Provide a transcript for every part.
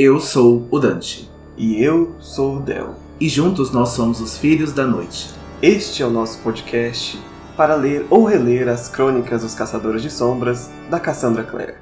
Eu sou o Dante. E eu sou o Del. E juntos nós somos os Filhos da Noite. Este é o nosso podcast para ler ou reler as crônicas dos Caçadores de Sombras da Cassandra Clare.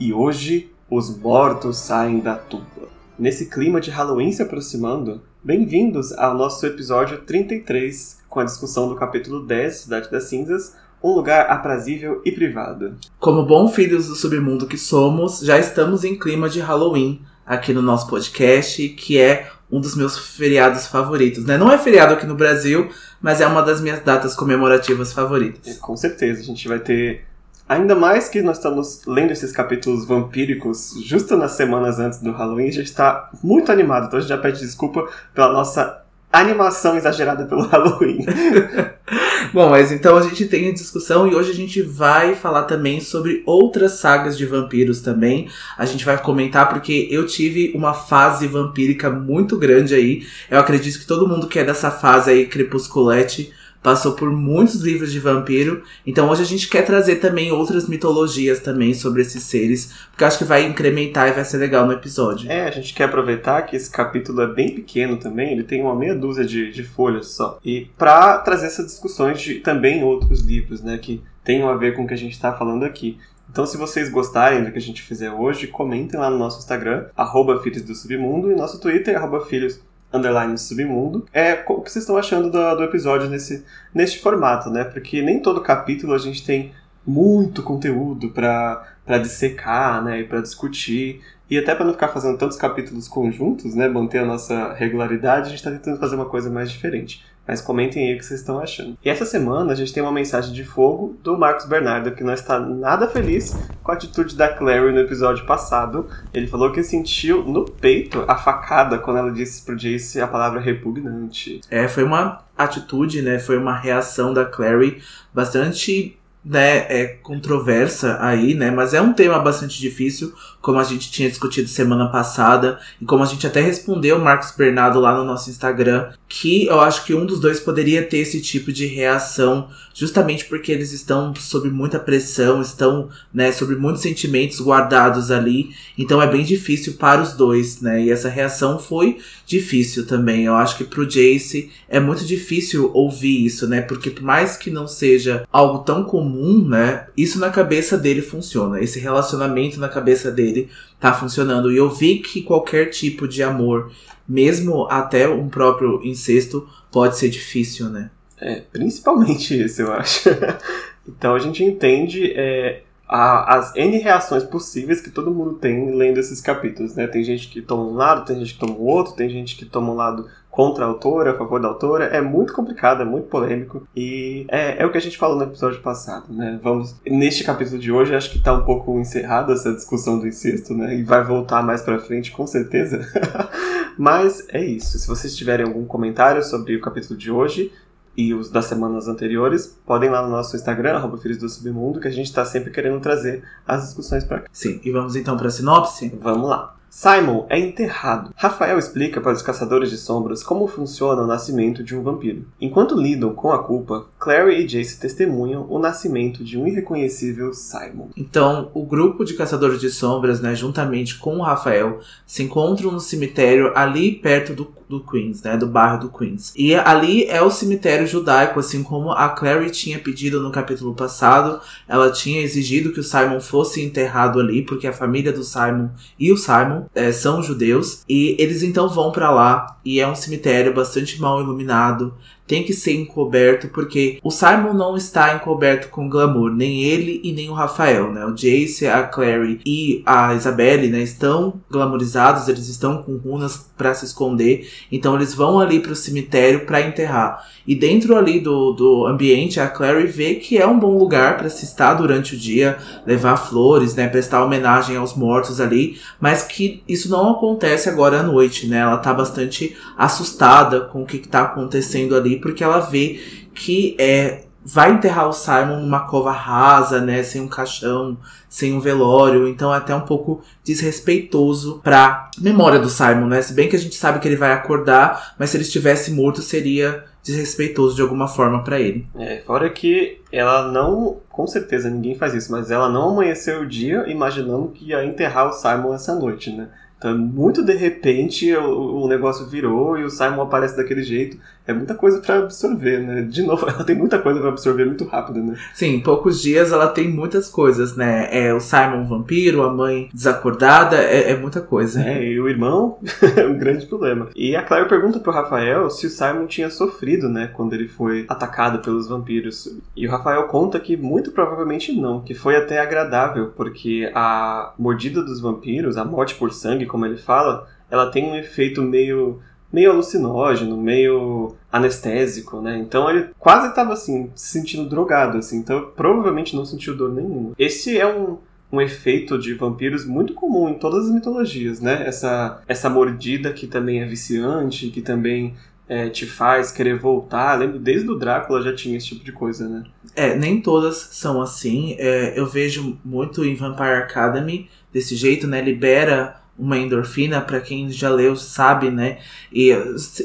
E hoje, os mortos saem da tumba. Nesse clima de Halloween se aproximando, bem-vindos ao nosso episódio 33, com a discussão do capítulo 10, Cidade das Cinzas, um lugar aprazível e privado. Como bons filhos do submundo que somos, já estamos em clima de Halloween aqui no nosso podcast, que é um dos meus feriados favoritos, né? Não é feriado aqui no Brasil, mas é uma das minhas datas comemorativas favoritas. Com certeza, a gente vai ter Ainda mais que nós estamos lendo esses capítulos vampíricos justo nas semanas antes do Halloween, a gente está muito animado, então a gente já pede desculpa pela nossa animação exagerada pelo Halloween. Bom, mas então a gente tem a discussão e hoje a gente vai falar também sobre outras sagas de vampiros também. A gente vai comentar porque eu tive uma fase vampírica muito grande aí. Eu acredito que todo mundo que é dessa fase aí crepusculete passou por muitos livros de vampiro. Então hoje a gente quer trazer também outras mitologias também sobre esses seres, porque acho que vai incrementar e vai ser legal no episódio. É, a gente quer aproveitar que esse capítulo é bem pequeno também, ele tem uma meia dúzia de, de folhas só. E para trazer essas discussões de também outros livros, né, que tenham a ver com o que a gente está falando aqui. Então, se vocês gostarem do que a gente fizer hoje, comentem lá no nosso Instagram, arroba Filhos do Submundo, e nosso Twitter, arroba Filhos underline submundo. É o que vocês estão achando do, do episódio nesse, neste formato, né? Porque nem todo capítulo a gente tem muito conteúdo para dissecar, né, e para discutir. E até para não ficar fazendo tantos capítulos conjuntos, né, manter a nossa regularidade, a gente está tentando fazer uma coisa mais diferente. Mas comentem aí o que vocês estão achando. E essa semana a gente tem uma mensagem de fogo do Marcos Bernardo, que não está nada feliz com a atitude da Clary no episódio passado. Ele falou que sentiu no peito a facada quando ela disse pro Jace a palavra repugnante. É, foi uma atitude, né? Foi uma reação da Clary bastante né, é controversa aí, né? Mas é um tema bastante difícil, como a gente tinha discutido semana passada, e como a gente até respondeu o Marcos Bernardo lá no nosso Instagram, que eu acho que um dos dois poderia ter esse tipo de reação, justamente porque eles estão sob muita pressão, estão, né, sob muitos sentimentos guardados ali, então é bem difícil para os dois, né? E essa reação foi difícil também. Eu acho que pro Jace é muito difícil ouvir isso, né? Porque por mais que não seja algo tão comum, né? Isso na cabeça dele funciona. Esse relacionamento na cabeça dele tá funcionando. E eu vi que qualquer tipo de amor, mesmo até um próprio incesto, pode ser difícil, né? É, principalmente isso, eu acho. então a gente entende é, a, as N reações possíveis que todo mundo tem lendo esses capítulos, né? Tem gente que toma um lado, tem gente que toma o outro, tem gente que toma um lado contra a autora, a favor da autora. É muito complicado, é muito polêmico. E é, é o que a gente falou no episódio passado, né? Vamos. Neste capítulo de hoje, acho que tá um pouco encerrada essa discussão do incesto, né? E vai voltar mais pra frente, com certeza. Mas é isso. Se vocês tiverem algum comentário sobre o capítulo de hoje, e os das semanas anteriores, podem ir lá no nosso Instagram, arroba Filhos do Submundo, que a gente está sempre querendo trazer as discussões para cá. Sim, e vamos então para a sinopse? Vamos lá. Simon é enterrado. Rafael explica para os caçadores de sombras como funciona o nascimento de um vampiro. Enquanto lidam com a culpa, Clary e Jace testemunham o nascimento de um irreconhecível Simon. Então, o grupo de caçadores de sombras, né, juntamente com o Rafael, se encontram no cemitério ali perto do, do Queens, né, do bairro do Queens. E ali é o cemitério judaico, assim como a Clary tinha pedido no capítulo passado. Ela tinha exigido que o Simon fosse enterrado ali, porque a família do Simon e o Simon é, são judeus e eles então vão para lá e é um cemitério bastante mal iluminado tem que ser encoberto, porque o Simon não está encoberto com glamour, nem ele e nem o Rafael, né? O Jace, a Clary e a Isabelle, né, estão glamourizados, eles estão com runas para se esconder, então eles vão ali para o cemitério para enterrar. E dentro ali do, do ambiente, a Clary vê que é um bom lugar para se estar durante o dia, levar flores, né, prestar homenagem aos mortos ali, mas que isso não acontece agora à noite, né? Ela tá bastante assustada com o que, está acontecendo ali, porque ela vê que é vai enterrar o Simon numa cova rasa, né, sem um caixão, sem um velório, então é até um pouco desrespeitoso pra memória do Simon, né? Se bem que a gente sabe que ele vai acordar, mas se ele estivesse morto seria desrespeitoso de alguma forma para ele. É, fora que ela não, com certeza ninguém faz isso, mas ela não amanheceu o dia imaginando que ia enterrar o Simon essa noite, né? Então, muito de repente, o, o negócio virou e o Simon aparece daquele jeito. É muita coisa para absorver, né? De novo, ela tem muita coisa para absorver muito rápido, né? Sim, em poucos dias ela tem muitas coisas, né? É o Simon vampiro, a mãe desacordada, é, é muita coisa. É, e o irmão é um grande problema. E a Claire pergunta pro Rafael se o Simon tinha sofrido, né? Quando ele foi atacado pelos vampiros. E o Rafael conta que muito provavelmente não, que foi até agradável, porque a mordida dos vampiros, a morte por sangue, como ele fala, ela tem um efeito meio meio alucinógeno, meio anestésico, né? Então ele quase estava assim, se sentindo drogado, assim. Então provavelmente não sentiu dor nenhuma. Esse é um, um efeito de vampiros muito comum em todas as mitologias, né? Essa, essa mordida que também é viciante, que também é, te faz querer voltar. Lembro, desde o Drácula já tinha esse tipo de coisa, né? É, nem todas são assim. É, eu vejo muito em Vampire Academy desse jeito, né? Libera uma endorfina, para quem já leu sabe, né? E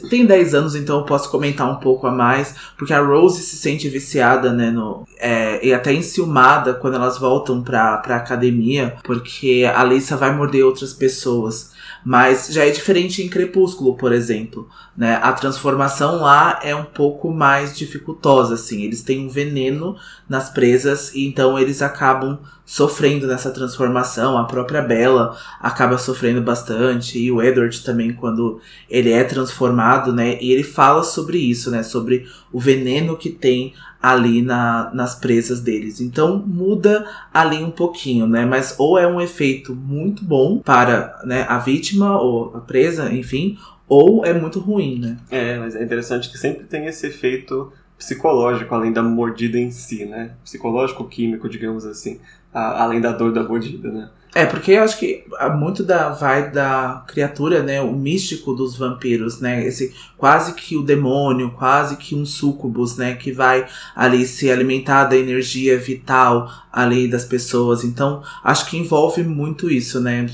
tem 10 anos, então eu posso comentar um pouco a mais, porque a Rose se sente viciada, né? No, é, e até enciumada quando elas voltam pra, pra academia, porque a Lisa vai morder outras pessoas. Mas já é diferente em Crepúsculo, por exemplo. Né? A transformação lá é um pouco mais dificultosa, assim. Eles têm um veneno nas presas e então eles acabam sofrendo nessa transformação. A própria Bella acaba sofrendo bastante e o Edward também quando ele é transformado, né? E ele fala sobre isso, né? Sobre o veneno que tem ali na, nas presas deles. Então muda ali um pouquinho, né? Mas ou é um efeito muito bom para né, a vítima ou a presa, enfim, ou é muito ruim, né? É, mas é interessante que sempre tem esse efeito psicológico além da mordida em si, né? Psicológico, químico, digamos assim, a, além da dor da mordida, né? É, porque eu acho que muito da vai da criatura, né, o místico dos vampiros, né, esse quase que o demônio, quase que um sucubus, né, que vai ali se alimentar da energia vital ali das pessoas. Então, acho que envolve muito isso, né?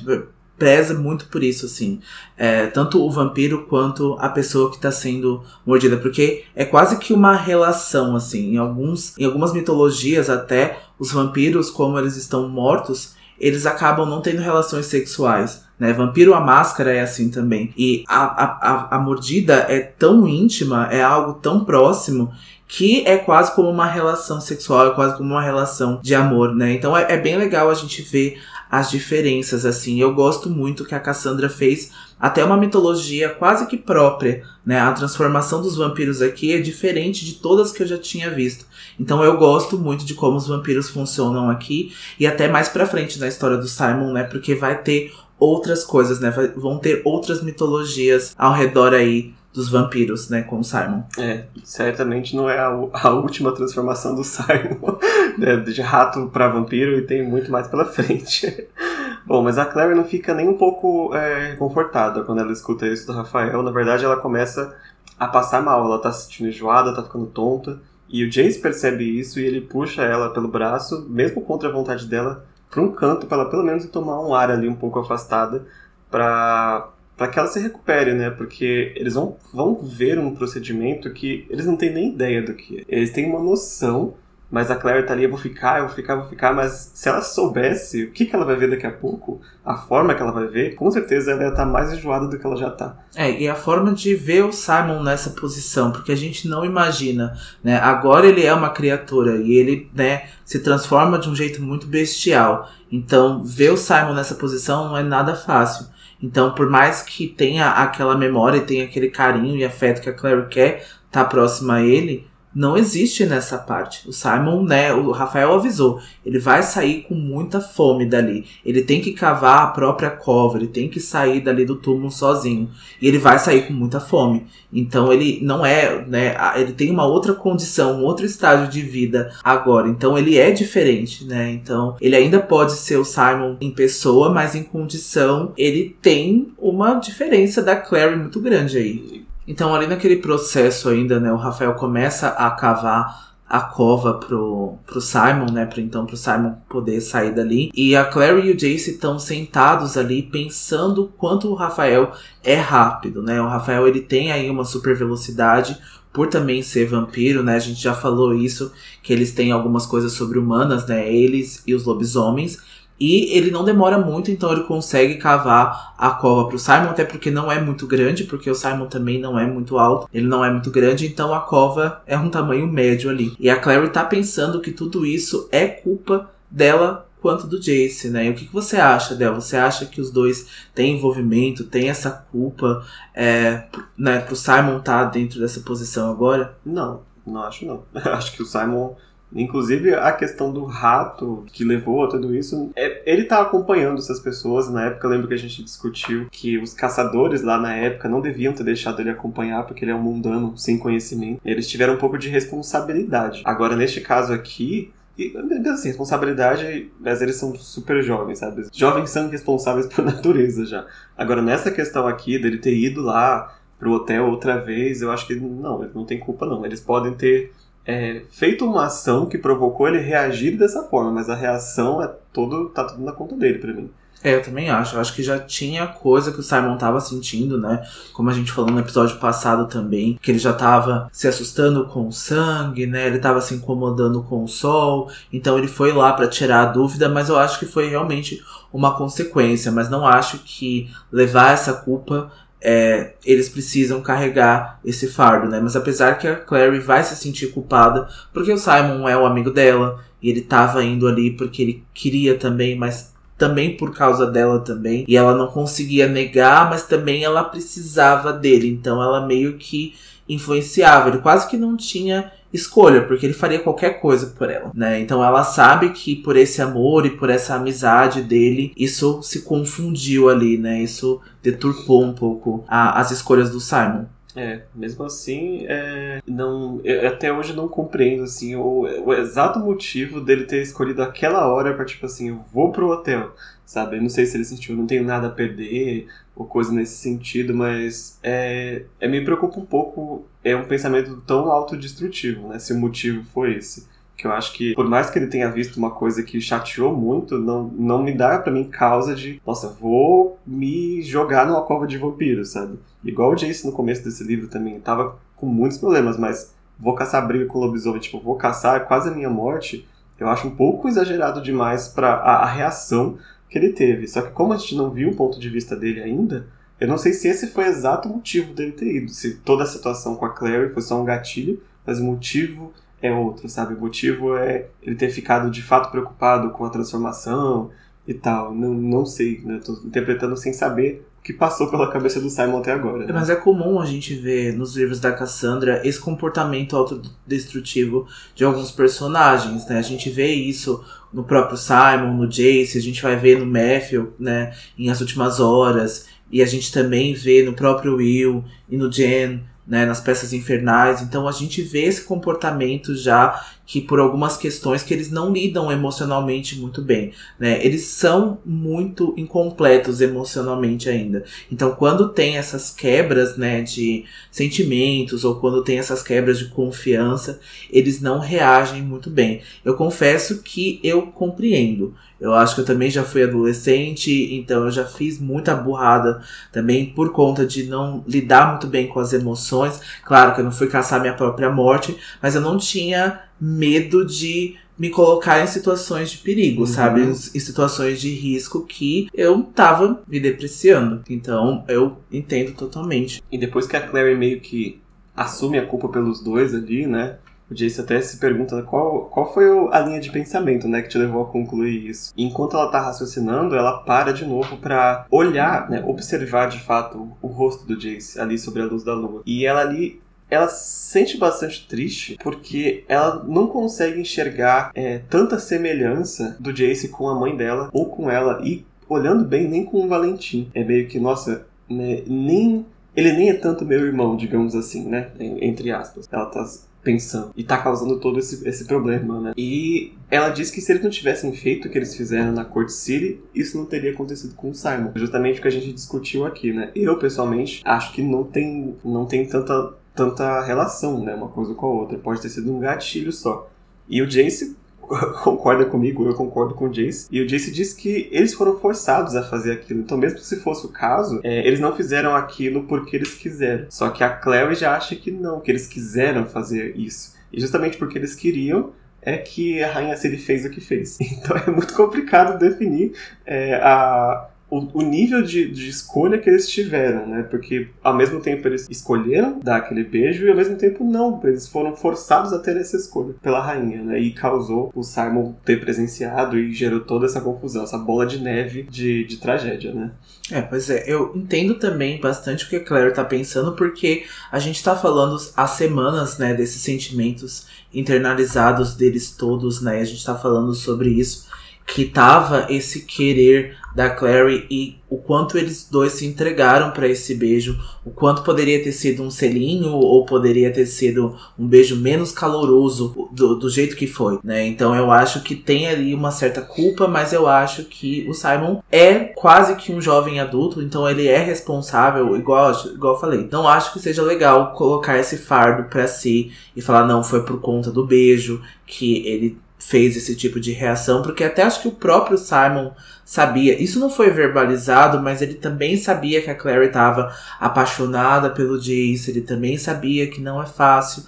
preza muito por isso, assim. É, tanto o vampiro quanto a pessoa que está sendo mordida. Porque é quase que uma relação, assim. Em, alguns, em algumas mitologias, até, os vampiros, como eles estão mortos, eles acabam não tendo relações sexuais. Né? Vampiro a Máscara é assim também. E a, a, a, a mordida é tão íntima, é algo tão próximo que é quase como uma relação sexual, é quase como uma relação de amor, né? Então é, é bem legal a gente ver as diferenças, assim. Eu gosto muito que a Cassandra fez até uma mitologia quase que própria, né? A transformação dos vampiros aqui é diferente de todas que eu já tinha visto. Então eu gosto muito de como os vampiros funcionam aqui e até mais pra frente na história do Simon, né? Porque vai ter outras coisas, né? Vai, vão ter outras mitologias ao redor aí dos vampiros, né, com o Simon. É, certamente não é a, a última transformação do Simon, né, de rato para vampiro, e tem muito mais pela frente. Bom, mas a Claire não fica nem um pouco é, confortada quando ela escuta isso do Rafael. Na verdade, ela começa a passar mal. Ela tá se sentindo enjoada, tá ficando tonta. E o Jace percebe isso e ele puxa ela pelo braço, mesmo contra a vontade dela, para um canto, para ela pelo menos tomar um ar ali um pouco afastada, para para que ela se recupere, né? Porque eles vão, vão ver um procedimento que eles não têm nem ideia do que é. Eles têm uma noção, mas a Claire tá ali, eu vou ficar, eu vou ficar, eu vou ficar, mas se ela soubesse o que, que ela vai ver daqui a pouco, a forma que ela vai ver, com certeza ela ia estar tá mais enjoada do que ela já tá. É, e a forma de ver o Simon nessa posição, porque a gente não imagina, né? Agora ele é uma criatura e ele, né, se transforma de um jeito muito bestial. Então, ver o Simon nessa posição não é nada fácil. Então, por mais que tenha aquela memória, tenha aquele carinho e afeto que a Claire quer tá próxima a ele, não existe nessa parte. O Simon, né, o Rafael avisou, ele vai sair com muita fome dali. Ele tem que cavar a própria cova, ele tem que sair dali do túmulo sozinho. E ele vai sair com muita fome. Então ele não é, né, ele tem uma outra condição, um outro estágio de vida agora. Então ele é diferente, né? Então ele ainda pode ser o Simon em pessoa, mas em condição ele tem uma diferença da Clary muito grande aí. Então, ali naquele processo ainda, né, o Rafael começa a cavar a cova pro, pro Simon, né, para então pro Simon poder sair dali. E a Clary e o Jace estão sentados ali pensando quanto o Rafael é rápido, né? O Rafael ele tem aí uma super velocidade por também ser vampiro, né? A gente já falou isso que eles têm algumas coisas sobre humanas, né? Eles e os lobisomens. E ele não demora muito, então ele consegue cavar a cova pro Simon, até porque não é muito grande, porque o Simon também não é muito alto, ele não é muito grande, então a cova é um tamanho médio ali. E a Clary tá pensando que tudo isso é culpa dela quanto do Jace, né? E o que, que você acha dela? Você acha que os dois têm envolvimento, têm essa culpa, é, né, pro Simon estar tá dentro dessa posição agora? Não, não acho não. acho que o Simon Inclusive, a questão do rato que levou a tudo isso, é, ele tá acompanhando essas pessoas. Na época, eu lembro que a gente discutiu que os caçadores lá na época não deviam ter deixado ele acompanhar, porque ele é um mundano sem conhecimento. Eles tiveram um pouco de responsabilidade. Agora, neste caso aqui, e, assim, responsabilidade, mas eles são super jovens, sabe? Jovens são responsáveis por natureza já. Agora, nessa questão aqui dele ter ido lá pro hotel outra vez, eu acho que não, ele não tem culpa não. Eles podem ter é, feito uma ação que provocou ele reagir dessa forma, mas a reação é todo, tá tudo na conta dele para mim. É, eu também acho. Eu acho que já tinha coisa que o Simon tava sentindo, né? Como a gente falou no episódio passado também, que ele já tava se assustando com o sangue, né? Ele tava se incomodando com o sol. Então ele foi lá para tirar a dúvida, mas eu acho que foi realmente uma consequência. Mas não acho que levar essa culpa é, eles precisam carregar esse fardo, né? Mas apesar que a Clary vai se sentir culpada, porque o Simon é o amigo dela, e ele tava indo ali porque ele queria também, mas também por causa dela também. E ela não conseguia negar, mas também ela precisava dele. Então ela meio que influenciava. Ele quase que não tinha escolha, porque ele faria qualquer coisa por ela, né? Então ela sabe que por esse amor e por essa amizade dele, isso se confundiu ali, né? Isso deturpou um pouco a, as escolhas do Simon. É, mesmo assim, é, não, eu até hoje não compreendo assim o, o, exato motivo dele ter escolhido aquela hora para tipo assim, eu vou pro hotel, sabe? Eu não sei se ele sentiu, não tenho nada a perder ou coisa nesse sentido, mas é, é me preocupa um pouco, é um pensamento tão autodestrutivo, né? Se o motivo foi esse que eu acho que, por mais que ele tenha visto uma coisa que chateou muito, não, não me dá para mim causa de, nossa, vou me jogar numa cova de vampiros, sabe? Igual o Jace no começo desse livro também, tava com muitos problemas, mas vou caçar briga com o lobisomem, tipo, vou caçar quase a minha morte, eu acho um pouco exagerado demais para a, a reação que ele teve. Só que como a gente não viu o ponto de vista dele ainda, eu não sei se esse foi o exato motivo dele ter ido. Se toda a situação com a Clary foi só um gatilho, mas o motivo é outro, sabe? O motivo é ele ter ficado de fato preocupado com a transformação e tal. Não, não sei, né? Tô interpretando sem saber o que passou pela cabeça do Simon até agora. Né? Mas é comum a gente ver nos livros da Cassandra esse comportamento autodestrutivo de alguns personagens, né? A gente vê isso no próprio Simon, no Jace, a gente vai ver no Matthew, né? Em As Últimas Horas. E a gente também vê no próprio Will e no Jen né, nas peças infernais. Então a gente vê esse comportamento já que por algumas questões que eles não lidam emocionalmente muito bem, né? Eles são muito incompletos emocionalmente ainda. Então, quando tem essas quebras, né, de sentimentos ou quando tem essas quebras de confiança, eles não reagem muito bem. Eu confesso que eu compreendo. Eu acho que eu também já fui adolescente, então eu já fiz muita burrada também por conta de não lidar muito bem com as emoções. Claro que eu não fui caçar minha própria morte, mas eu não tinha medo de me colocar em situações de perigo, uhum. sabe? Em situações de risco que eu tava me depreciando. Então eu entendo totalmente. E depois que a Clary meio que assume a culpa pelos dois ali, né? O Jace até se pergunta qual, qual foi a linha de pensamento, né, que te levou a concluir isso. E enquanto ela tá raciocinando, ela para de novo para olhar, né, observar de fato o rosto do Jace ali sobre a luz da lua. E ela ali ela se sente bastante triste porque ela não consegue enxergar é, tanta semelhança do Jace com a mãe dela ou com ela e olhando bem nem com o Valentim. É meio que, nossa, né, nem ele nem é tanto meu irmão, digamos assim, né? Entre aspas. Ela tá pensando. E tá causando todo esse, esse problema, né? E ela diz que se eles não tivessem feito o que eles fizeram na Court City, isso não teria acontecido com o Simon. Justamente o que a gente discutiu aqui, né? Eu, pessoalmente, acho que não tem, não tem tanta, tanta relação, né? Uma coisa com a outra. Pode ter sido um gatilho só. E o Jace concorda comigo, eu concordo com o Jace. E o Jace diz que eles foram forçados a fazer aquilo. Então, mesmo se fosse o caso, é, eles não fizeram aquilo porque eles quiseram. Só que a Clary já acha que não, que eles quiseram fazer isso. E justamente porque eles queriam, é que a Rainha Ciri fez o que fez. Então é muito complicado definir é, a, o, o nível de, de, escolha que eles tiveram, né? Porque ao mesmo tempo eles escolheram dar aquele beijo e ao mesmo tempo não, eles foram forçados a ter essa escolha pela rainha, né? E causou o Simon ter presenciado e gerou toda essa confusão, essa bola de neve de, de tragédia, né? É, pois é, eu entendo também bastante o que a Claire tá pensando, porque a gente tá falando há semanas, né, desses sentimentos internalizados deles todos, né? A gente tá falando sobre isso, que tava esse querer da Clary e o quanto eles dois se entregaram para esse beijo, o quanto poderia ter sido um selinho ou poderia ter sido um beijo menos caloroso do, do jeito que foi, né? Então eu acho que tem ali uma certa culpa, mas eu acho que o Simon é quase que um jovem adulto, então ele é responsável, igual, igual eu falei. Não acho que seja legal colocar esse fardo para si e falar não, foi por conta do beijo que ele fez esse tipo de reação, porque até acho que o próprio Simon sabia. Isso não foi verbalizado, mas ele também sabia que a Clary estava apaixonada pelo Jace, ele também sabia que não é fácil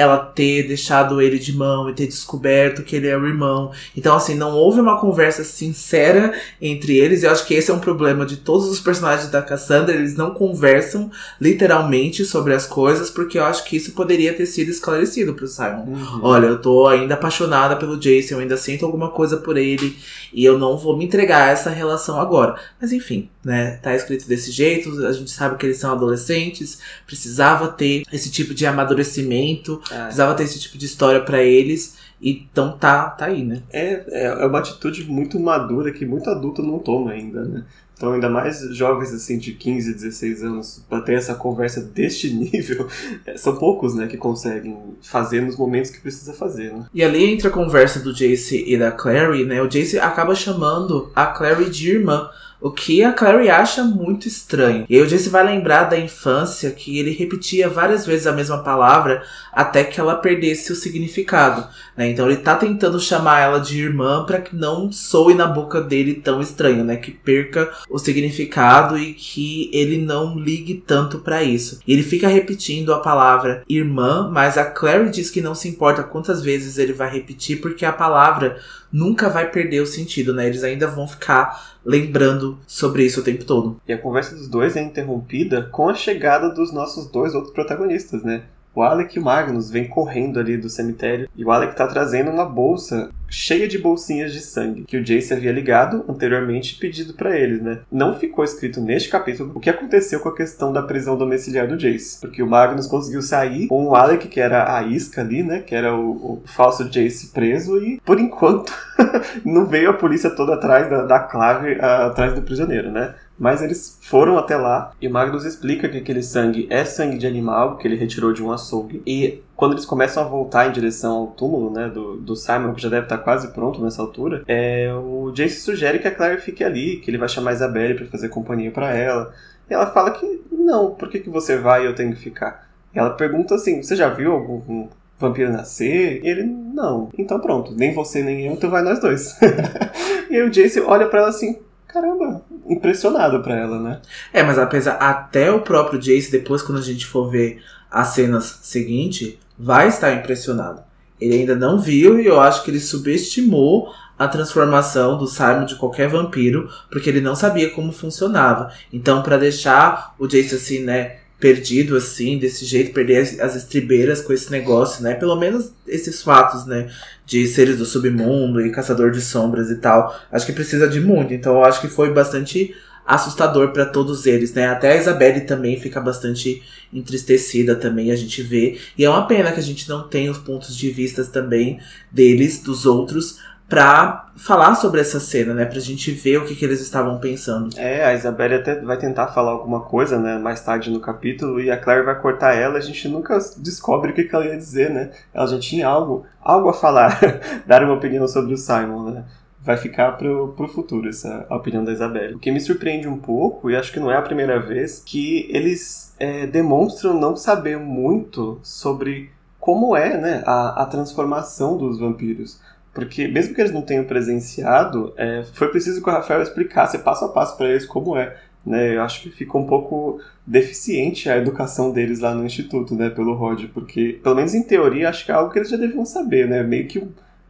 ela ter deixado ele de mão e ter descoberto que ele é o irmão. Então, assim, não houve uma conversa sincera entre eles. E eu acho que esse é um problema de todos os personagens da Cassandra. Eles não conversam literalmente sobre as coisas, porque eu acho que isso poderia ter sido esclarecido pro Simon. Uhum. Olha, eu tô ainda apaixonada pelo Jason, eu ainda sinto alguma coisa por ele, e eu não vou me entregar a essa relação agora. Mas enfim, né? Tá escrito desse jeito, a gente sabe que eles são adolescentes, precisava ter esse tipo de amadurecimento, é. precisava ter esse tipo de história para eles. Então tá, tá aí, né? É, é, é uma atitude muito madura que muito adulto não toma ainda, né? Então, ainda mais jovens assim de 15, 16 anos, para ter essa conversa deste nível, é, são poucos, né, que conseguem fazer nos momentos que precisa fazer, né? E ali entre a conversa do Jace e da Clary, né, o Jace acaba chamando a Clary de irmã. O que a Clary acha muito estranho. E aí o vai lembrar da infância que ele repetia várias vezes a mesma palavra até que ela perdesse o significado. Né? Então ele tá tentando chamar ela de irmã para que não soe na boca dele tão estranho, né? Que perca o significado e que ele não ligue tanto para isso. E ele fica repetindo a palavra irmã, mas a Clary diz que não se importa quantas vezes ele vai repetir porque a palavra nunca vai perder o sentido, né? Eles ainda vão ficar lembrando sobre isso o tempo todo. E a conversa dos dois é interrompida com a chegada dos nossos dois outros protagonistas, né? O Alec e o Magnus vêm correndo ali do cemitério e o Alec tá trazendo uma bolsa cheia de bolsinhas de sangue que o Jace havia ligado anteriormente e pedido para eles, né? Não ficou escrito neste capítulo o que aconteceu com a questão da prisão domiciliar do Jace, porque o Magnus conseguiu sair com o Alec, que era a isca ali, né? Que era o, o falso Jace preso e, por enquanto, não veio a polícia toda atrás da, da clave, a, atrás do prisioneiro, né? Mas eles foram até lá e o Magnus explica que aquele sangue é sangue de animal que ele retirou de um açougue. E quando eles começam a voltar em direção ao túmulo né, do, do Simon, que já deve estar quase pronto nessa altura, é, o Jace sugere que a Claire fique ali, que ele vai chamar a Isabelle para fazer companhia para ela. E ela fala que não, por que, que você vai e eu tenho que ficar? E ela pergunta assim: você já viu algum vampiro nascer? E ele, não. Então pronto, nem você nem eu, então vai nós dois. e aí o Jace olha para ela assim: caramba, impressionado pra ela, né? É, mas apesar, até o próprio Jace, depois quando a gente for ver as cenas seguintes, vai estar impressionado. Ele ainda não viu e eu acho que ele subestimou a transformação do Simon de qualquer vampiro, porque ele não sabia como funcionava. Então, para deixar o Jace assim, né, perdido assim, desse jeito, perder as, as, estribeiras com esse negócio, né? Pelo menos esses fatos, né? De seres do submundo e caçador de sombras e tal. Acho que precisa de muito. Então eu acho que foi bastante assustador para todos eles, né? Até a Isabelle também fica bastante entristecida também, a gente vê. E é uma pena que a gente não tenha os pontos de vista também deles, dos outros, pra falar sobre essa cena, né? Pra gente ver o que, que eles estavam pensando. É, a Isabelle até vai tentar falar alguma coisa, né? Mais tarde no capítulo, e a Claire vai cortar ela, a gente nunca descobre o que, que ela ia dizer, né? Ela já tinha algo, algo a falar, dar uma opinião sobre o Simon, né? Vai ficar pro, pro futuro essa opinião da Isabelle. O que me surpreende um pouco, e acho que não é a primeira vez, que eles é, demonstram não saber muito sobre como é né, a, a transformação dos vampiros. Porque, mesmo que eles não tenham presenciado, é, foi preciso que o Rafael explicasse passo a passo para eles como é. Né? Eu acho que ficou um pouco deficiente a educação deles lá no instituto, né, pelo Rod, porque, pelo menos em teoria, acho que é algo que eles já deviam saber, né? Meio que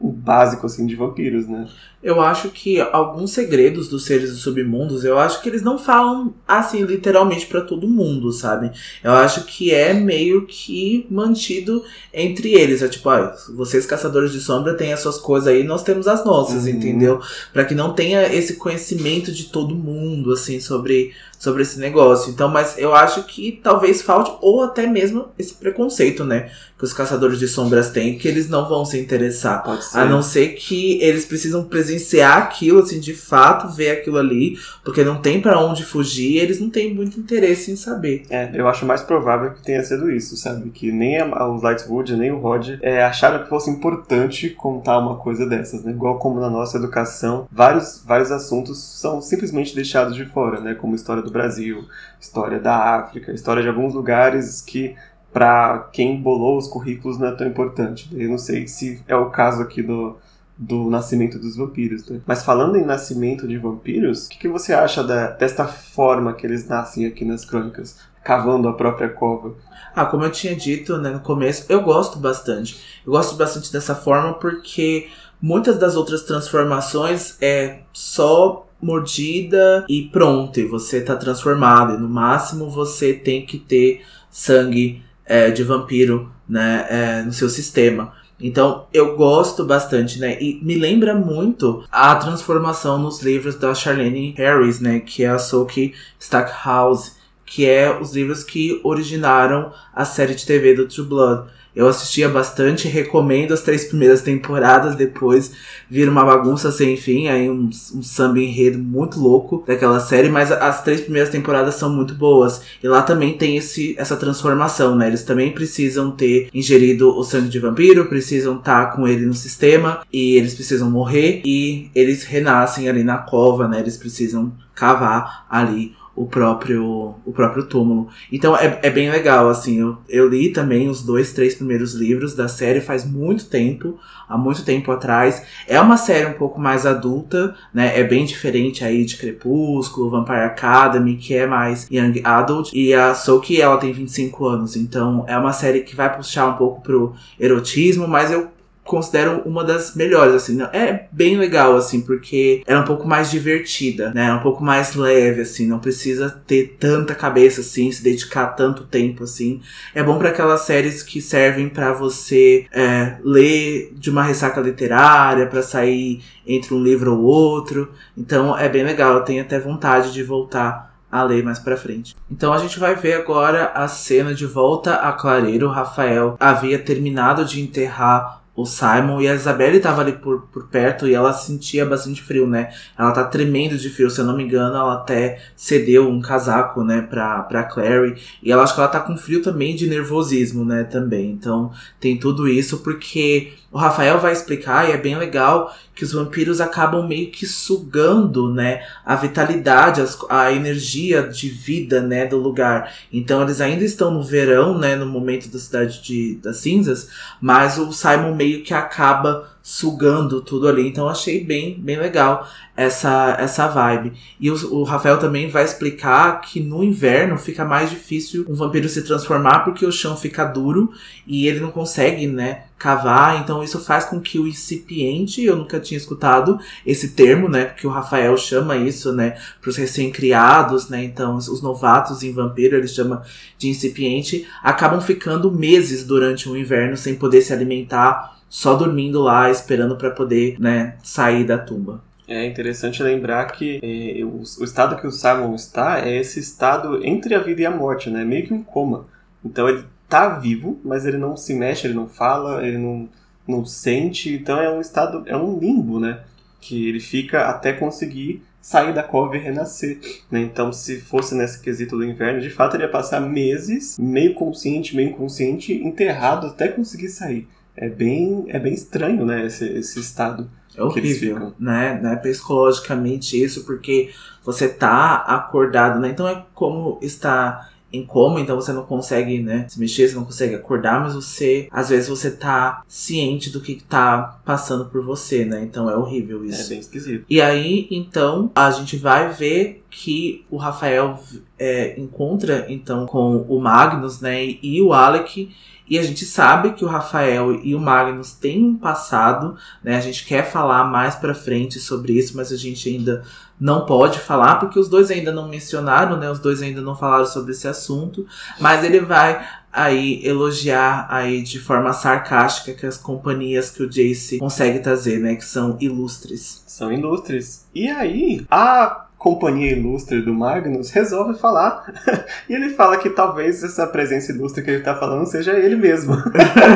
o básico assim de vampiros, né? Eu acho que alguns segredos dos seres dos submundos, eu acho que eles não falam assim literalmente para todo mundo, sabe? Eu acho que é meio que mantido entre eles, é tipo, ah, vocês caçadores de sombra têm as suas coisas aí, nós temos as nossas, uhum. entendeu? Para que não tenha esse conhecimento de todo mundo assim sobre sobre esse negócio. Então, mas eu acho que talvez falte, ou até mesmo esse preconceito, né? Que os caçadores de sombras têm, que eles não vão se interessar. A não ser que eles precisam presenciar aquilo, assim, de fato, ver aquilo ali, porque não tem para onde fugir, eles não têm muito interesse em saber. É, eu acho mais provável que tenha sido isso, sabe? Que nem os Lightwood, nem o Rod é, acharam que fosse importante contar uma coisa dessas, né? Igual como na nossa educação, vários, vários assuntos são simplesmente deixados de fora, né? Como história do do Brasil, história da África, história de alguns lugares que para quem bolou os currículos não é tão importante. Eu não sei se é o caso aqui do, do nascimento dos vampiros. Né? Mas falando em nascimento de vampiros, o que, que você acha da, desta forma que eles nascem aqui nas crônicas? Cavando a própria cova. Ah, como eu tinha dito né, no começo, eu gosto bastante. Eu gosto bastante dessa forma porque muitas das outras transformações é só mordida e pronto, e você tá transformado. E no máximo você tem que ter sangue é, de vampiro né, é, no seu sistema. Então eu gosto bastante, né? E me lembra muito a transformação nos livros da Charlene Harris, né? Que é a Sophie Stackhouse, que é os livros que originaram a série de TV do True Blood. Eu assistia bastante, recomendo as três primeiras temporadas, depois vira uma bagunça sem fim, aí um, um samba enredo muito louco daquela série, mas as três primeiras temporadas são muito boas. E lá também tem esse, essa transformação, né? Eles também precisam ter ingerido o sangue de vampiro, precisam estar tá com ele no sistema, e eles precisam morrer, e eles renascem ali na cova, né? Eles precisam cavar ali o próprio o próprio túmulo. Então é, é bem legal, assim. Eu, eu li também os dois, três primeiros livros da série faz muito tempo, há muito tempo atrás. É uma série um pouco mais adulta, né? É bem diferente aí de Crepúsculo, Vampire Academy, que é mais young adult. E a Soki, ela tem 25 anos, então é uma série que vai puxar um pouco pro erotismo, mas eu considero uma das melhores, assim. É bem legal, assim, porque ela é um pouco mais divertida, né? É um pouco mais leve, assim. Não precisa ter tanta cabeça, assim, se dedicar tanto tempo, assim. É bom para aquelas séries que servem para você é, ler de uma ressaca literária, para sair entre um livro ou outro. Então é bem legal. Eu tenho até vontade de voltar a ler mais pra frente. Então a gente vai ver agora a cena de volta a Clareiro. Rafael havia terminado de enterrar o Simon e a Isabelle estava ali por, por perto e ela sentia bastante frio, né? Ela tá tremendo de frio, se eu não me engano, ela até cedeu um casaco, né, pra, pra Clary. E ela acho que ela tá com frio também de nervosismo, né, também. Então tem tudo isso porque o Rafael vai explicar, e é bem legal, que os vampiros acabam meio que sugando, né, a vitalidade, a energia de vida, né, do lugar. Então eles ainda estão no verão, né, no momento da cidade de, das cinzas, mas o Simon meio que acaba sugando tudo ali. Então achei bem, bem legal essa, essa vibe. E o, o, Rafael também vai explicar que no inverno fica mais difícil um vampiro se transformar porque o chão fica duro e ele não consegue, né, cavar. Então isso faz com que o incipiente, eu nunca tinha escutado esse termo, né, porque o Rafael chama isso, né, para os recém-criados, né, então os novatos em vampiro ele chama de incipiente, acabam ficando meses durante o inverno sem poder se alimentar só dormindo lá, esperando para poder, né, sair da tumba. É interessante lembrar que é, o, o, estado que o Simon está é esse estado entre a vida e a morte, né? Meio que um coma. Então ele tá vivo, mas ele não se mexe, ele não fala, ele não, não sente. Então é um estado, é um limbo, né? Que ele fica até conseguir sair da cova e renascer. Né? Então, se fosse nesse quesito do inverno, de fato ele ia passar meses, meio consciente, meio inconsciente, enterrado até conseguir sair é bem, é bem estranho, né, esse, esse estado. É horrível, né, né, psicologicamente isso, porque você tá acordado, né, então é como estar em coma, então você não consegue, né, se mexer, você não consegue acordar, mas você, às vezes você tá ciente do que tá passando por você, né, então é horrível isso. É bem esquisito. E aí, então, a gente vai ver que o Rafael é, encontra, então, com o Magnus, né, e o Alec, E a gente sabe que o Rafael e o Magnus têm um passado, né? A gente quer falar mais pra frente sobre isso, mas a gente ainda não pode falar, porque os dois ainda não mencionaram, né? Os dois ainda não falaram sobre esse assunto. Mas ele vai aí elogiar aí de forma sarcástica que as companhias que o Jace consegue trazer, né? Que são ilustres. São ilustres. E aí, a companhia ilustre do Magnus resolve falar. e ele fala que talvez essa presença ilustre que ele tá falando seja ele mesmo.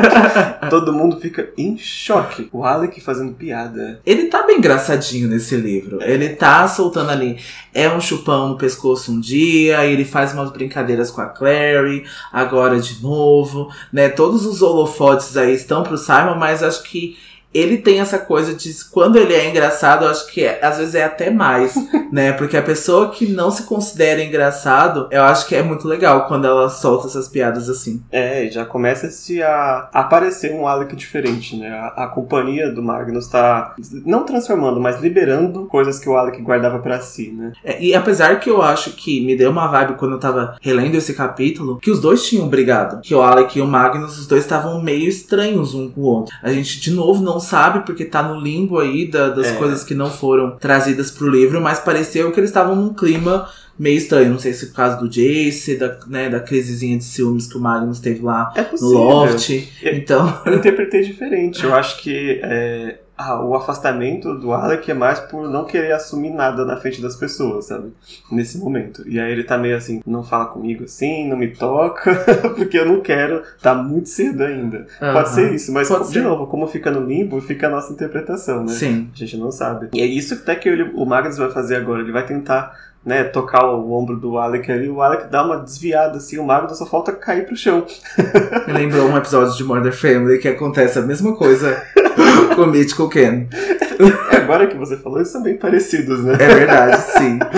Todo mundo fica em choque. O Alec fazendo piada. Ele tá bem engraçadinho nesse livro. Ele tá soltando ali. É um chupão no pescoço um dia, ele faz umas brincadeiras com a Clary, agora de novo, né? Todos os holofotes aí estão pro Simon, mas acho que ele tem essa coisa de quando ele é engraçado, eu acho que é, às vezes é até mais, né? Porque a pessoa que não se considera engraçado, eu acho que é muito legal quando ela solta essas piadas assim. É, já começa -se a aparecer um Alec diferente, né? A, a, companhia do Magnus tá não transformando, mas liberando coisas que o Alec guardava para si, né? É, e apesar que eu acho que me deu uma vibe quando eu tava relendo esse capítulo, que os dois tinham brigado. Que o Alec e o Magnus, os dois estavam meio estranhos um com o outro. A gente, de novo, não sabe, porque tá no limbo aí da, das é. coisas que não foram trazidas pro livro, mas pareceu que eles estavam num clima meio estranho. Não sei se é por causa do Jace, da, né, da crisezinha de ciúmes que o Magnus teve lá é no Loft. Então... Eu interpretei diferente. Eu acho que é, ah, o afastamento do Alec é mais por não querer assumir nada na frente das pessoas, sabe? Nesse momento. E aí ele tá meio assim, não fala comigo assim, não me toca, porque eu não quero, tá muito cedo ainda. Uhum. Pode ser isso, mas Pode de ser. novo, como fica no limbo, fica a nossa interpretação, né? Sim. A gente não sabe. E é isso até que ele, o Magnus vai fazer agora, ele vai tentar né, tocar o ombro do Alec ali, o Alec dá uma desviada assim, o Magnus só falta cair pro chão. Me lembrou um episódio de Murder Family que acontece a mesma coisa com o Mythical Ken. É, agora que você falou, eles são bem parecidos, né? É verdade, sim.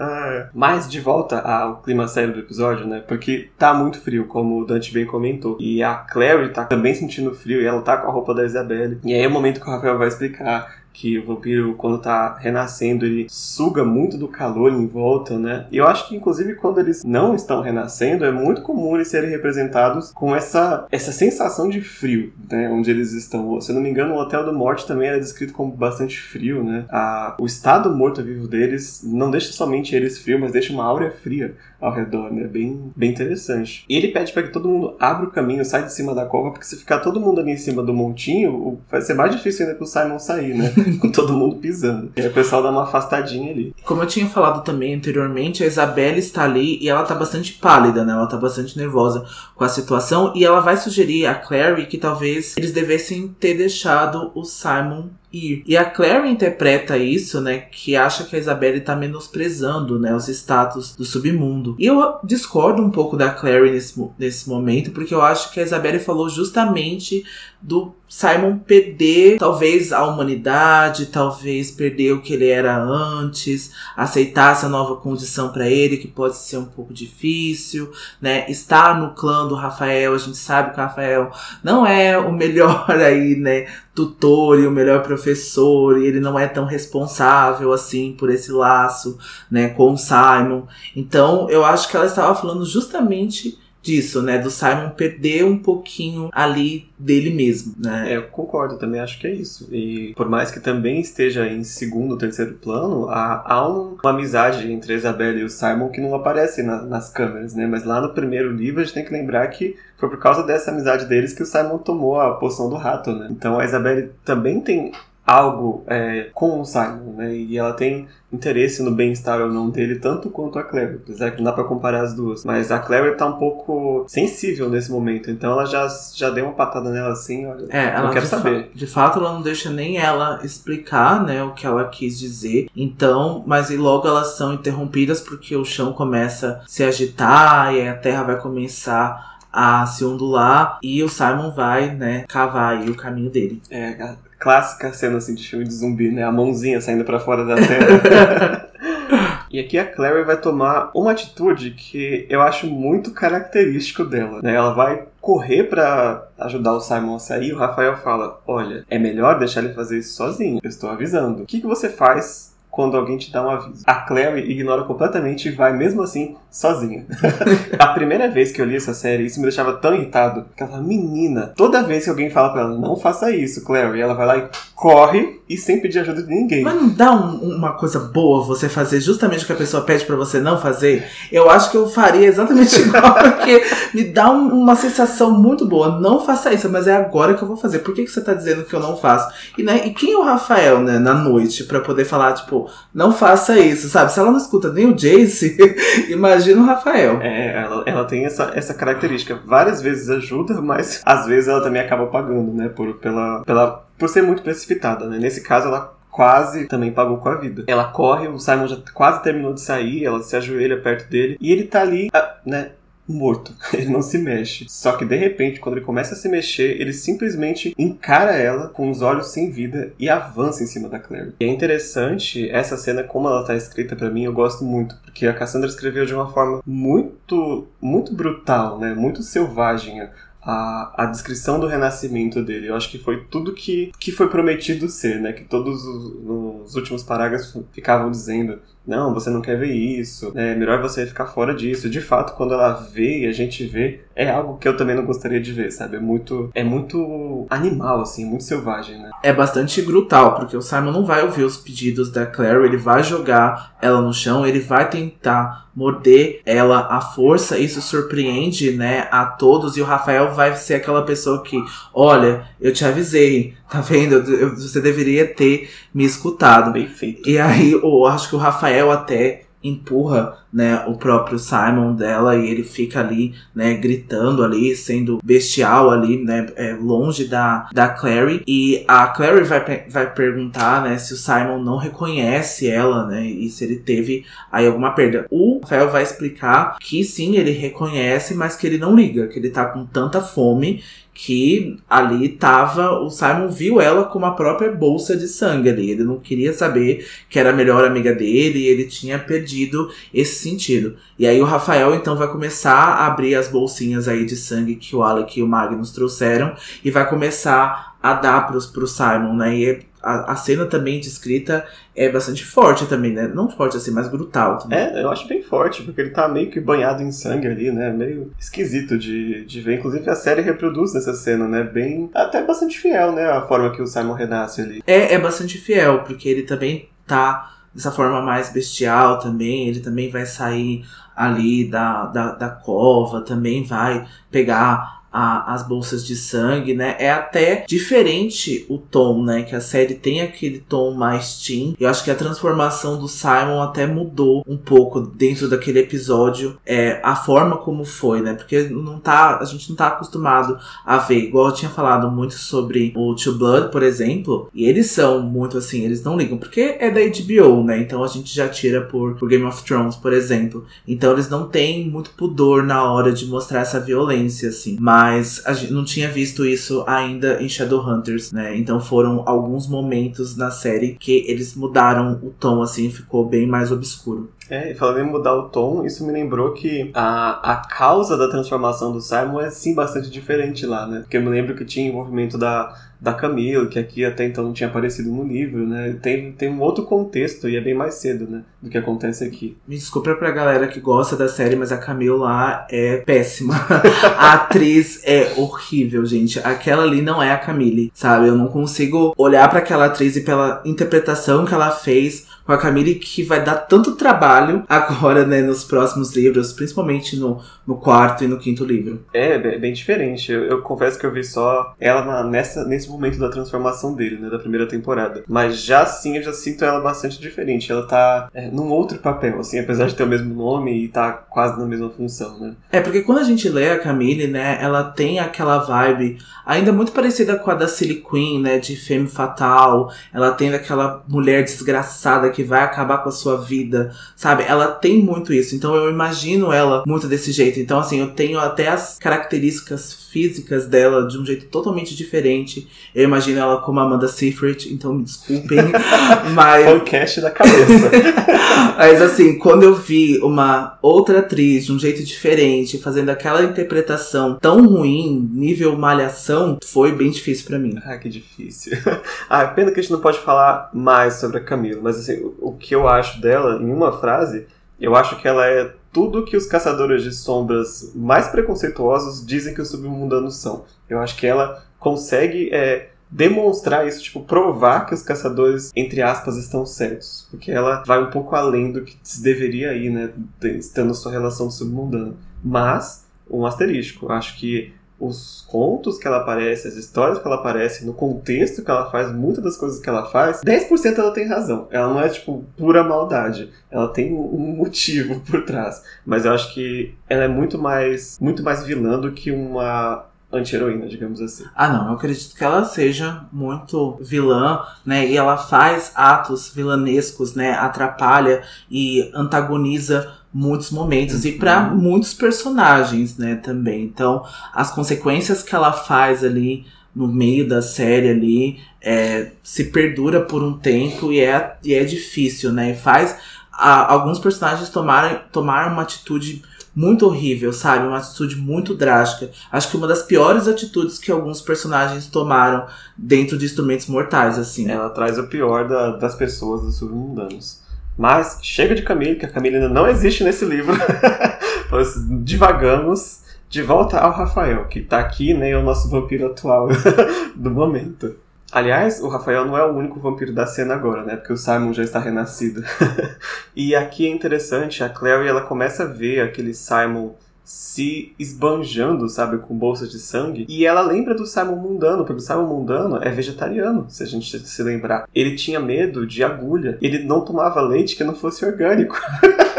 Ah, mas de volta ao clima sério do episódio, né? Porque tá muito frio, como o Dante bem comentou. E a Clary tá também sentindo frio e ela tá com a roupa da Isabelle. E aí é o momento que o Rafael vai explicar que o vampiro, quando tá renascendo, ele suga muito do calor em volta, né? E eu acho que, inclusive, quando eles não estão renascendo, é muito comum eles serem representados com essa, essa sensação de frio, né? Onde eles estão. Se eu não me engano, o Hotel do Morte também era descrito como bastante frio, né? A, o estado morto-vivo deles não deixa somente eles frio, mas deixa uma áurea fria ao redor, né? Bem, bem interessante. E ele pede para que todo mundo abra o caminho, saia de cima da cova, porque se ficar todo mundo ali em cima do montinho, vai ser mais difícil ainda pro Simon sair, né? Com todo mundo pisando. E aí o pessoal dá uma afastadinha ali. Como eu tinha falado também anteriormente, a Isabelle está ali e ela tá bastante pálida, né? Ela tá bastante nervosa com a situação e ela vai sugerir a Clary que talvez eles devessem ter deixado o Simon ir. E a Clary interpreta isso, né, que acha que a Isabelle tá menosprezando, né, os status do submundo. E eu discordo um pouco da Clary nesse, nesse momento, porque eu acho que a Isabelle falou justamente do Simon perder talvez a humanidade, talvez perder o que ele era antes, aceitar essa nova condição para ele que pode ser um pouco difícil, né? Estar no clã do Rafael, a gente sabe que o Rafael não é o melhor aí, né, tutor e o melhor professor, e ele não é tão responsável assim por esse laço, né, com o Simon. Então, eu acho que ela estava falando justamente disso, né? Do Simon perder um pouquinho ali dele mesmo, né? É, eu concordo, também acho que é isso. E por mais que também esteja em segundo terceiro plano, há, há um, uma amizade entre a Isabelle e o Simon que não aparece na, nas câmeras, né? Mas lá no primeiro livro a gente tem que lembrar que foi por causa dessa amizade deles que o Simon tomou a poção do rato, né? Então a Isabelle também tem algo é, com o Simon, né? E ela tem interesse no bem-estar ou não dele tanto quanto a Claire, apesar que não dá para comparar as duas. Mas a Claire tá um pouco sensível nesse momento, então ela já, já deu uma patada nela assim, olha, é, ela quero de saber. Fa de fato, ela não deixa nem ela explicar, né, o que ela quis dizer. Então, mas e logo elas são interrompidas porque o chão começa a se agitar e a terra vai começar a se ondular e o Simon vai, né, cavar aí o caminho dele. É, clássica cena assim de filme de zumbi, né? A mãozinha saindo para fora da terra. e aqui a Clary vai tomar uma atitude que eu acho muito característico dela. Né? Ela vai correr para ajudar o Simon a sair. O Rafael fala: Olha, é melhor deixar ele fazer isso sozinho. Eu estou avisando. O que, que você faz quando alguém te dá um aviso. A Clary ignora completamente e vai mesmo assim sozinha. a primeira vez que eu li essa série, isso me deixava tão irritado. Que ela fala, menina, toda vez que alguém fala pra ela, não faça isso, Clary, ela vai lá e corre e sem pedir ajuda de ninguém. Mas não dá um, uma coisa boa você fazer justamente o que a pessoa pede para você não fazer? Eu acho que eu faria exatamente igual, porque me dá um, uma sensação muito boa. Não faça isso, mas é agora que eu vou fazer. Por que, que você tá dizendo que eu não faço? E, né, e quem é o Rafael, né, na noite, para poder falar, tipo, não faça isso, sabe? Se ela não escuta nem o Jace, imagina o Rafael. É, ela, ela tem essa, essa característica. Várias vezes ajuda, mas às vezes ela também acaba pagando, né? Por, pela, pela, por ser muito precipitada, né? Nesse caso, ela quase também pagou com a vida. Ela corre, o Simon já quase terminou de sair, ela se ajoelha perto dele e ele tá ali, ah, né? Morto. Ele não se mexe. Só que de repente, quando ele começa a se mexer, ele simplesmente encara ela com os olhos sem vida e avança em cima da Claire. E é interessante essa cena como ela tá escrita para mim, eu gosto muito, porque a Cassandra escreveu de uma forma muito muito brutal, né? Muito selvagem a, a descrição do renascimento dele. Eu acho que foi tudo que, que foi prometido ser, né? Que todos os, os últimos parágrafos ficavam dizendo não, você não quer ver isso, é melhor você ficar fora disso. De fato, quando ela vê e a gente vê, é algo que eu também não gostaria de ver, sabe? É muito, é muito animal, assim, muito selvagem, né? É bastante brutal, porque o Simon não vai ouvir os pedidos da Claire, ele vai jogar ela no chão, ele vai tentar morder ela à força, isso surpreende, né, a todos, e o Rafael vai ser aquela pessoa que, olha, eu te avisei, tá vendo? Eu, você deveria ter me escutado. Bem feito. E aí, eu acho que o Rafael até empurra né, o próprio Simon dela e ele fica ali, né, gritando ali, sendo bestial ali, né, é, longe da, da Clary. E a Clary vai, vai perguntar, né, se o Simon não reconhece ela, né, e se ele teve aí alguma perda. O Rafael vai explicar que sim, ele reconhece, mas que ele não liga, que ele tá com tanta fome que ali tava, o Simon viu ela como a própria bolsa de sangue ali. Ele não queria saber que era a melhor amiga dele, e ele tinha perdido esse sentido. E aí o Rafael então vai começar a abrir as bolsinhas aí de sangue que o Alec e o Magnus trouxeram e vai começar a dar pros, pro Simon, né? E a, a cena também descrita é bastante forte também, né? Não forte assim, mas brutal também. É, eu acho bem forte, porque ele tá meio que banhado em sangue ali, né? Meio esquisito de, de ver. Inclusive a série reproduz nessa cena, né? Bem. Até bastante fiel, né? A forma que o Simon renasce ali. É, é bastante fiel, porque ele também tá dessa forma mais bestial também. Ele também vai sair ali da, da, da cova, também vai pegar a, as bolsas de sangue, né? É até diferente o tom, né? Que a série tem aquele tom mais teen. Eu acho que a transformação do Simon até mudou um pouco dentro daquele episódio. É, a forma como foi, né? Porque não tá, a gente não tá acostumado a ver. Igual eu tinha falado muito sobre o Two Blood, por exemplo. E eles são muito assim, eles não ligam. Porque é da HBO, né? Então a gente já tira por, por Game of Thrones, por exemplo. Então eles não têm muito pudor na hora de mostrar essa violência, assim. Mas mas a gente não tinha visto isso ainda em Shadowhunters, né? Então foram alguns momentos na série que eles mudaram o tom, assim, ficou bem mais obscuro. É, e falando em mudar o tom, isso me lembrou que a, a causa da transformação do Simon é sim bastante diferente lá, né? Porque eu me lembro que tinha envolvimento da, da Camila, que aqui até então não tinha aparecido no livro, né? Tem, tem um outro contexto e é bem mais cedo, né? Do que acontece aqui. Me desculpa pra galera que gosta da série, mas a Camila lá é péssima. a atriz é horrível, gente. Aquela ali não é a Camille, sabe? Eu não consigo olhar para aquela atriz e pela interpretação que ela fez com a Camille que vai dar tanto trabalho agora, né, nos próximos livros, principalmente no, no quarto e no quinto livro. É, bem diferente. Eu, eu confesso que eu vi só ela na, nessa, nesse momento da transformação dele, né, da primeira temporada. Mas já sim, eu já sinto ela bastante diferente. Ela tá é, num outro papel, assim, apesar de ter o mesmo nome e tá quase na mesma função, né. É, porque quando a gente lê a Camille, né, ela tem aquela vibe ainda muito parecida com a da Silly Queen, né, de Femme Fatal. Ela tem aquela mulher desgraçada que vai acabar com a sua vida, sabe? Ela tem muito isso. Então eu imagino ela muito desse jeito. Então, assim, eu tenho até as características físicas dela de um jeito totalmente diferente. Eu imagino ela como Amanda Seyfried, então me desculpem. mas. Podcast da cabeça. mas assim, quando eu vi uma outra atriz de um jeito diferente, fazendo aquela interpretação tão ruim, nível malhação, foi bem difícil para mim. Ah, que difícil. ah, pena que a gente não pode falar mais sobre a Camila, mas assim, o que eu acho dela, em uma frase, eu acho que ela é tudo que os caçadores de sombras mais preconceituosos dizem que os submundanos são. Eu acho que ela consegue é, demonstrar isso, tipo, provar que os caçadores, entre aspas, estão certos. Porque ela vai um pouco além do que se deveria ir, né, estando sua relação submundana. Mas, um asterisco, acho que os contos que ela aparece, as histórias que ela aparece, no contexto que ela faz, muitas das coisas que ela faz, 10% ela tem razão. Ela não é, tipo, pura maldade. Ela tem um motivo por trás. Mas eu acho que ela é muito mais, muito mais vilã do que uma anti-heroína, digamos assim. Ah, não, eu acredito que ela seja muito vilã, né? E ela faz atos vilanescos, né? Atrapalha e antagoniza muitos momentos uhum. e para muitos personagens, né, também. Então, as consequências que ela faz ali no meio da série ali é, se perdura por um tempo e é, e é difícil, né? E faz a, alguns personagens tomarem tomar uma atitude muito horrível, sabe? Uma atitude muito drástica. Acho que uma das piores atitudes que alguns personagens tomaram dentro de instrumentos mortais, assim. Ela traz o pior da, das pessoas, dos submundanos. Mas chega de Camille, que a Camille ainda não existe nesse livro. Divagamos de volta ao Rafael, que tá aqui, né? É o nosso vampiro atual do momento. Aliás, o Rafael não é o único vampiro da cena agora, né? Porque o Simon já está renascido. e aqui é interessante, a Clary ela começa a ver aquele Simon se esbanjando, sabe, com bolsas de sangue. E ela lembra do Simon Mundano, porque o Simon Mundano é vegetariano, se a gente se lembrar. Ele tinha medo de agulha. Ele não tomava leite que não fosse orgânico.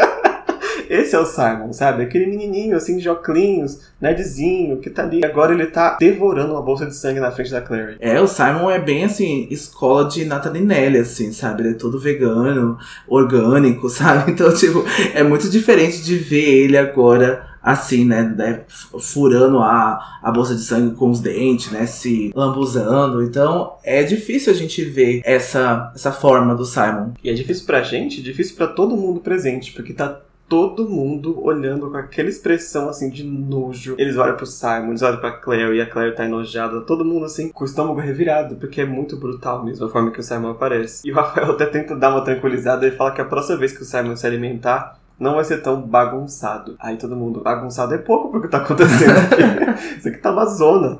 Esse é o Simon, sabe? Aquele menininho, assim, de óculos, nerdzinho, que tá ali. Agora ele tá devorando uma bolsa de sangue na frente da Clary. É, o Simon é bem, assim, escola de Natalinelli, assim, sabe? Ele é todo vegano, orgânico, sabe? Então, tipo, é muito diferente de ver ele agora assim, né, né, furando a, a bolsa de sangue com os dentes, né, se lambuzando. Então é difícil a gente ver essa, essa forma do Simon. E é difícil pra gente, difícil para todo mundo presente, porque tá todo mundo olhando com aquela expressão assim de nojo. Eles olham pro Simon, eles olham pra Claire e a Claire tá enojada. Todo mundo assim com o estômago revirado, porque é muito brutal mesmo a forma que o Simon aparece. E o Rafael até tenta dar uma tranquilizada e fala que a próxima vez que o Simon se alimentar, não vai ser tão bagunçado. Aí todo mundo, bagunçado é pouco porque tá acontecendo aqui. Isso aqui tá uma zona.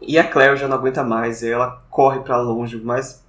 E a Claire já não aguenta mais, ela corre para longe, mas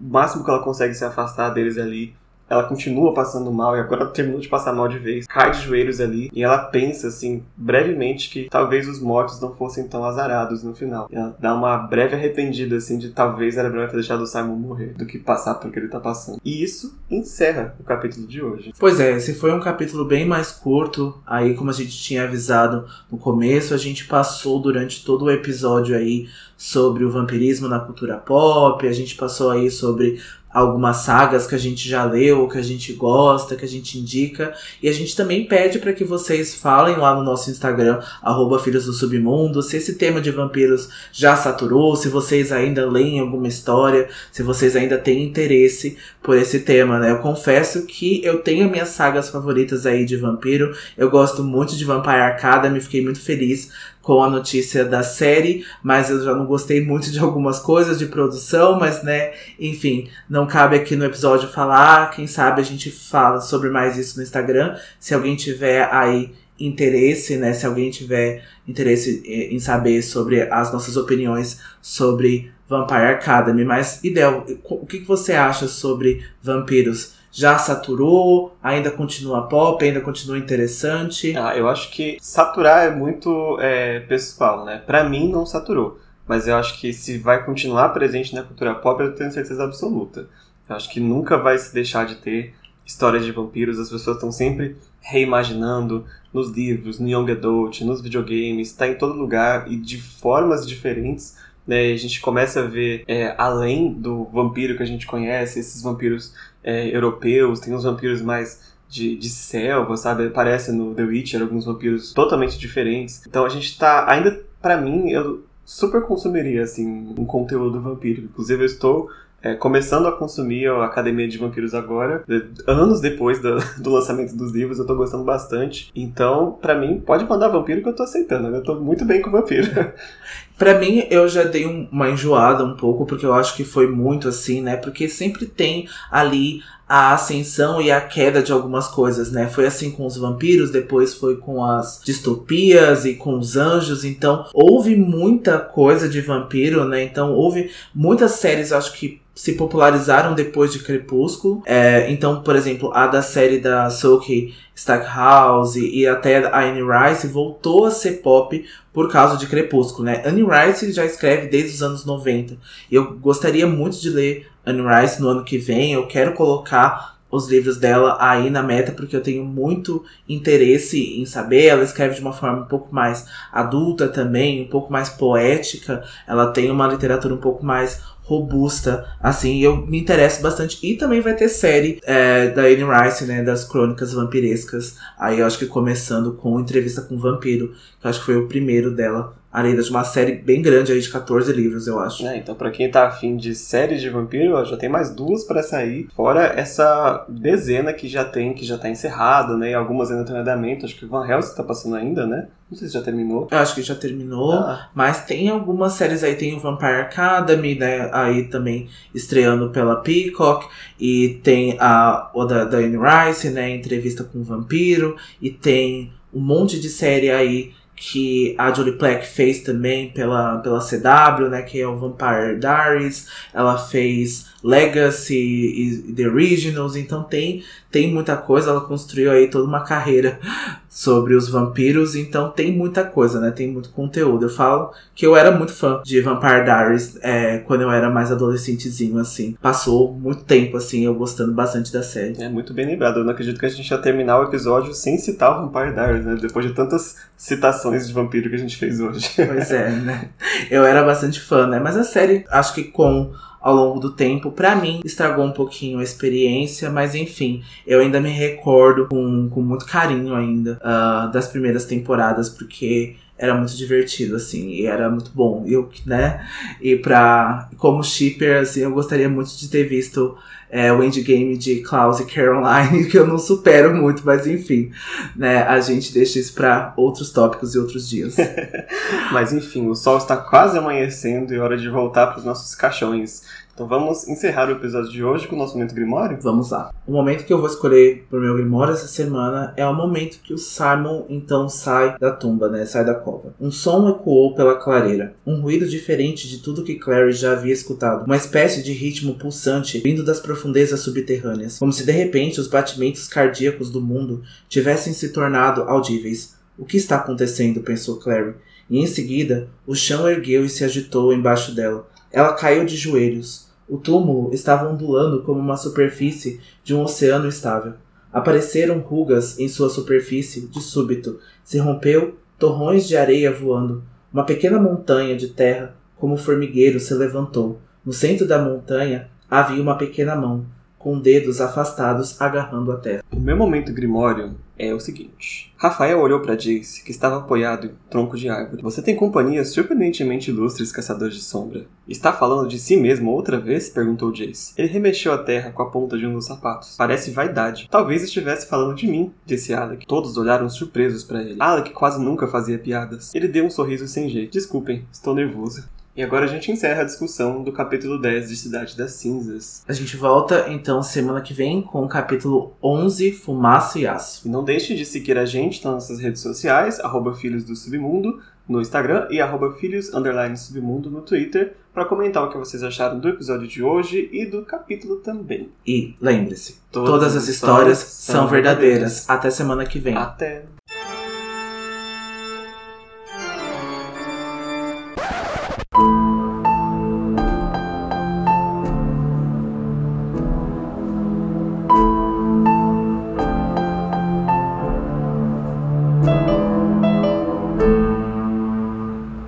o máximo que ela consegue se afastar deles ali ela continua passando mal e agora terminou de passar mal de vez, cai de joelhos ali e ela pensa assim, brevemente, que talvez os mortos não fossem tão azarados no final. E ela dá uma breve arrependida assim de talvez era melhor ter deixado o Simon morrer do que passar por que ele tá passando. E isso encerra o capítulo de hoje. Pois é, esse foi um capítulo bem mais curto. Aí, como a gente tinha avisado no começo, a gente passou durante todo o episódio aí sobre o vampirismo na cultura pop, a gente passou aí sobre algumas sagas que a gente já leu, que a gente gosta, que a gente indica. E a gente também pede para que vocês falem lá no nosso Instagram, arroba Filhos do Submundo, se esse tema de vampiros já saturou, se vocês ainda leem alguma história, se vocês ainda têm interesse por esse tema, né? Eu confesso que eu tenho minhas sagas favoritas aí de vampiro. Eu gosto muito de Vampire Academy, fiquei muito feliz com a notícia da série, mas eu já não gostei muito de algumas coisas de produção, mas né, enfim, não cabe aqui no episódio falar. Quem sabe a gente fala sobre mais isso no Instagram. Se alguém tiver aí interesse, né, se alguém tiver interesse em saber sobre as nossas opiniões sobre Vampire Academy, mas Idel, o que você acha sobre vampiros? Já saturou? Ainda continua pop? Ainda continua interessante? Ah, eu acho que saturar é muito é, pessoal, né? Pra mim não saturou. Mas eu acho que se vai continuar presente na cultura pop, eu tenho certeza absoluta. Eu acho que nunca vai se deixar de ter histórias de vampiros. As pessoas estão sempre reimaginando nos livros, no Young Adult, nos videogames, está em todo lugar e de formas diferentes. Né? A gente começa a ver, é, além do vampiro que a gente conhece, esses vampiros é, europeus, tem os vampiros mais de, de selva, sabe? Aparece no The Witcher alguns vampiros totalmente diferentes. Então a gente tá. Ainda, para mim, eu super consumiria, assim, um conteúdo vampírico. Inclusive, eu estou é, começando a consumir a Academia de Vampiros agora, anos depois do, do lançamento dos livros, eu tô gostando bastante. Então, para mim, pode mandar vampiro que eu tô aceitando, né? Eu tô muito bem com vampiro. Pra mim, eu já dei uma enjoada um pouco, porque eu acho que foi muito assim, né? Porque sempre tem ali a ascensão e a queda de algumas coisas, né? Foi assim com os vampiros, depois foi com as distopias e com os anjos. Então, houve muita coisa de vampiro, né? Então, houve muitas séries, acho que se popularizaram depois de Crepúsculo. É, então, por exemplo, a da série da Sophie Stackhouse e até a Anne Rice voltou a ser pop por causa de Crepúsculo, né? Anne Rice já escreve desde os anos 90. Eu gostaria muito de ler Anne Rice no ano que vem. Eu quero colocar os livros dela aí na meta, porque eu tenho muito interesse em saber. Ela escreve de uma forma um pouco mais adulta também, um pouco mais poética. Ela tem uma literatura um pouco mais robusta, assim, eu me interesso bastante. E também vai ter série é, da Anne Rice, né, das crônicas vampirescas. Aí eu acho que começando com entrevista com o vampiro, que eu acho que foi o primeiro dela. Além de uma série bem grande aí de 14 livros, eu acho. É, então para quem tá afim de séries de vampiro, já tem mais duas para sair. Fora essa dezena que já tem, que já tá encerrada, né? E algumas ainda em andamento. Acho que o Van Helsing tá passando ainda, né? Não sei se já terminou. Eu acho que já terminou. Ah. Mas tem algumas séries aí. Tem o Vampire Academy, né? Aí também estreando pela Peacock. E tem a o da, da Anne Rice, né? Entrevista com o Vampiro. E tem um monte de série aí que a Jolie Plack fez também pela, pela CW, né, que é o Vampire Diaries. Ela fez Legacy e The Originals, então tem, tem muita coisa. Ela construiu aí toda uma carreira sobre os vampiros, então tem muita coisa, né? Tem muito conteúdo. Eu falo que eu era muito fã de Vampire Diaries é, quando eu era mais adolescentezinho, assim. Passou muito tempo, assim, eu gostando bastante da série. É muito bem lembrado. Eu não acredito que a gente ia terminar o episódio sem citar o Vampire Diaries, né? Depois de tantas citações de vampiro que a gente fez hoje. Pois é, né? Eu era bastante fã, né? Mas a série, acho que com ao longo do tempo. Para mim, estragou um pouquinho a experiência, mas enfim, eu ainda me recordo com, com muito carinho ainda uh, das primeiras temporadas, porque era muito divertido, assim, e era muito bom. Eu, né, e pra, como shipper, assim, eu gostaria muito de ter visto é, o endgame de Klaus e Caroline, que eu não supero muito, mas enfim, né, a gente deixa isso para outros tópicos e outros dias. mas enfim, o sol está quase amanhecendo e é hora de voltar para os nossos caixões. Então vamos encerrar o episódio de hoje com o nosso momento Grimório? Vamos lá. O momento que eu vou escolher pro meu Grimório essa semana é o momento que o Simon então sai da tumba, né? Sai da cova. Um som ecoou pela clareira. Um ruído diferente de tudo que Clary já havia escutado. Uma espécie de ritmo pulsante vindo das profundezas subterrâneas. Como se de repente os batimentos cardíacos do mundo tivessem se tornado audíveis. O que está acontecendo? pensou Clary. E em seguida, o chão ergueu e se agitou embaixo dela. Ela caiu de joelhos. O túmulo estava ondulando como uma superfície de um oceano estável. Apareceram rugas em sua superfície, de súbito. Se rompeu, torrões de areia voando. Uma pequena montanha de terra, como formigueiro, se levantou. No centro da montanha havia uma pequena mão, com dedos afastados agarrando a terra. O meu momento grimório é o seguinte. Rafael olhou para Jace, que estava apoiado em um tronco de árvore. Você tem companhias surpreendentemente ilustres, caçadores de sombra. Está falando de si mesmo outra vez? perguntou Jace. Ele remexeu a terra com a ponta de um dos sapatos. Parece vaidade. Talvez estivesse falando de mim, disse Alec. Todos olharam surpresos para ele. Alec quase nunca fazia piadas. Ele deu um sorriso sem jeito. Desculpem, estou nervoso. E agora a gente encerra a discussão do capítulo 10 de Cidade das Cinzas. A gente volta então semana que vem com o capítulo 11, Fumaça e Aço. E não deixe de seguir a gente nas nossas redes sociais, arroba Filhos do Submundo, no Instagram e arroba Filhos Submundo no Twitter, para comentar o que vocês acharam do episódio de hoje e do capítulo também. E lembre-se, todas, todas, as histórias, histórias são verdadeiras. verdadeiras. Até semana que vem. Até.